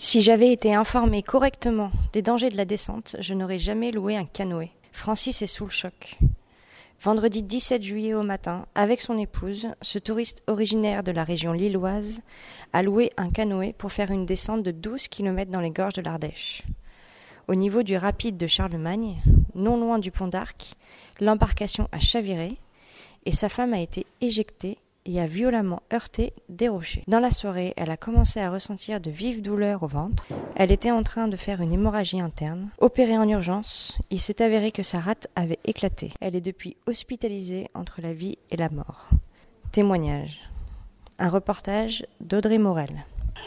Si j'avais été informé correctement des dangers de la descente, je n'aurais jamais loué un canoë. Francis est sous le choc. Vendredi 17 juillet au matin, avec son épouse, ce touriste originaire de la région lilloise a loué un canoë pour faire une descente de 12 km dans les gorges de l'Ardèche. Au niveau du rapide de Charlemagne, non loin du pont d'Arc, l'embarcation a chaviré et sa femme a été éjectée et a violemment heurté des rochers. Dans la soirée, elle a commencé à ressentir de vives douleurs au ventre. Elle était en train de faire une hémorragie interne. Opérée en urgence, il s'est avéré que sa rate avait éclaté. Elle est depuis hospitalisée entre la vie et la mort. Témoignage. Un reportage d'Audrey Morel.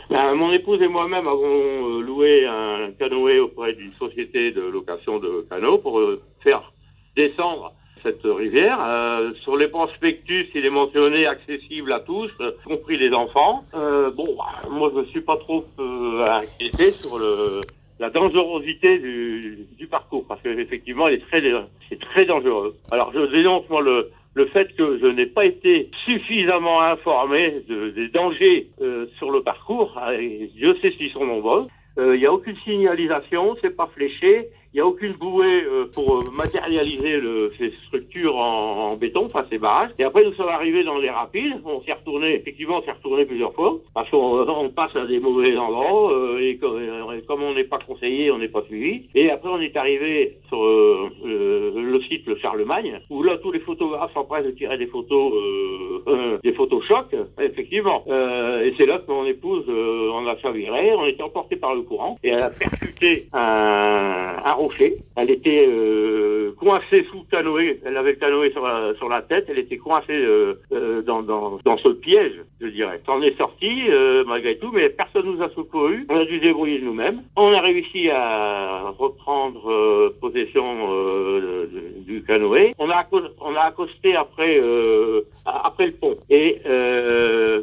Ben, mon épouse et moi-même avons euh, loué un canoë auprès d'une société de location de canots pour euh, faire descendre cette rivière. Euh, sur les prospectus, il est mentionné accessible à tous, y compris les enfants. Euh, bon, bah, moi je ne suis pas trop euh, inquiété sur le, la dangerosité du, du parcours, parce qu'effectivement, il est très, c'est très dangereux. Alors je dénonce moi le, le fait que je n'ai pas été suffisamment informé de, des dangers euh, sur le parcours. Et Dieu sait s'ils sont nombreux. Il n'y a aucune signalisation, c'est pas fléché. Il n'y a aucune bouée euh, pour euh, matérialiser le, ces structures en, en, béton, enfin ces barrages. Et après, nous sommes arrivés dans les rapides. On s'est retourné, effectivement, on s'est retourné plusieurs fois parce qu'on on passe à des mauvais endroits euh, et, comme, comme on n'est pas conseillé, on n'est pas suivi. Et après, on est arrivé sur euh, le, le, site le Charlemagne où là, tous les photographes s'empressent de tirer des photos, des photos chocs, effectivement. et c'est là que mon épouse, on a chaviré, on était emporté par le courant et elle a percuté un, un elle était euh, coincée sous canoë. Elle avait le canoë sur la, tête. Elle était coincée euh, euh, dans, ce piège, je dirais. On est sorti euh, malgré tout, mais personne nous a secouru. On a dû débrouiller nous-mêmes. On a réussi à reprendre euh, possession euh, du canoë. On a accosté après après le pont. Et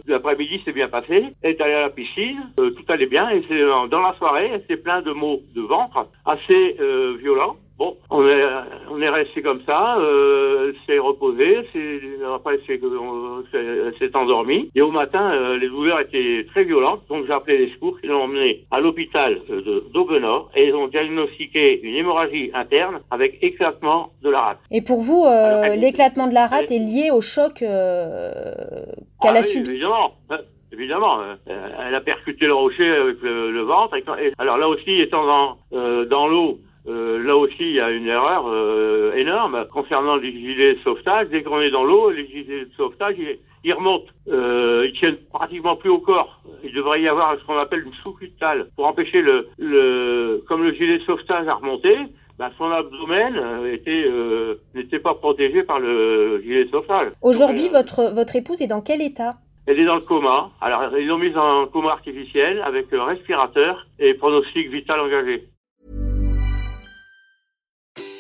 l'après-midi s'est bien passé. Elle est allée à la piscine. tout allait bien. Et dans la soirée, elle s'est plein de mots de ventre assez euh, violent. Bon, on est, on est resté comme ça, euh, c'est reposé, c'est, après c'est, c'est, endormi. Et au matin, euh, les douleurs étaient très violentes, donc j'ai appelé les secours qui l'ont emmené à l'hôpital d'Aubenor et ils ont diagnostiqué une hémorragie interne avec éclatement de la rate. Et pour vous, euh, l'éclatement de la rate est lié au choc euh, qu'elle ah a subi Évidemment. Évidemment, elle a percuté le rocher avec le, le ventre. Et, alors là aussi, étant dans, dans l'eau, euh, là aussi, il y a une erreur euh, énorme concernant les gilets de sauvetage. Dès qu'on est dans l'eau, les gilets de sauvetage, ils, remontent. Euh, ils tiennent pratiquement plus au corps. Il devrait y avoir ce qu'on appelle une sous-cutale pour empêcher le, le, comme le gilet de sauvetage à remonter. Ben, son abdomen était euh, n'était pas protégé par le gilet de sauvetage. Aujourd'hui, votre votre épouse est dans quel état? Elle est dans le coma. Alors, ils l'ont mise en coma artificiel avec respirateur et pronostic vital engagé.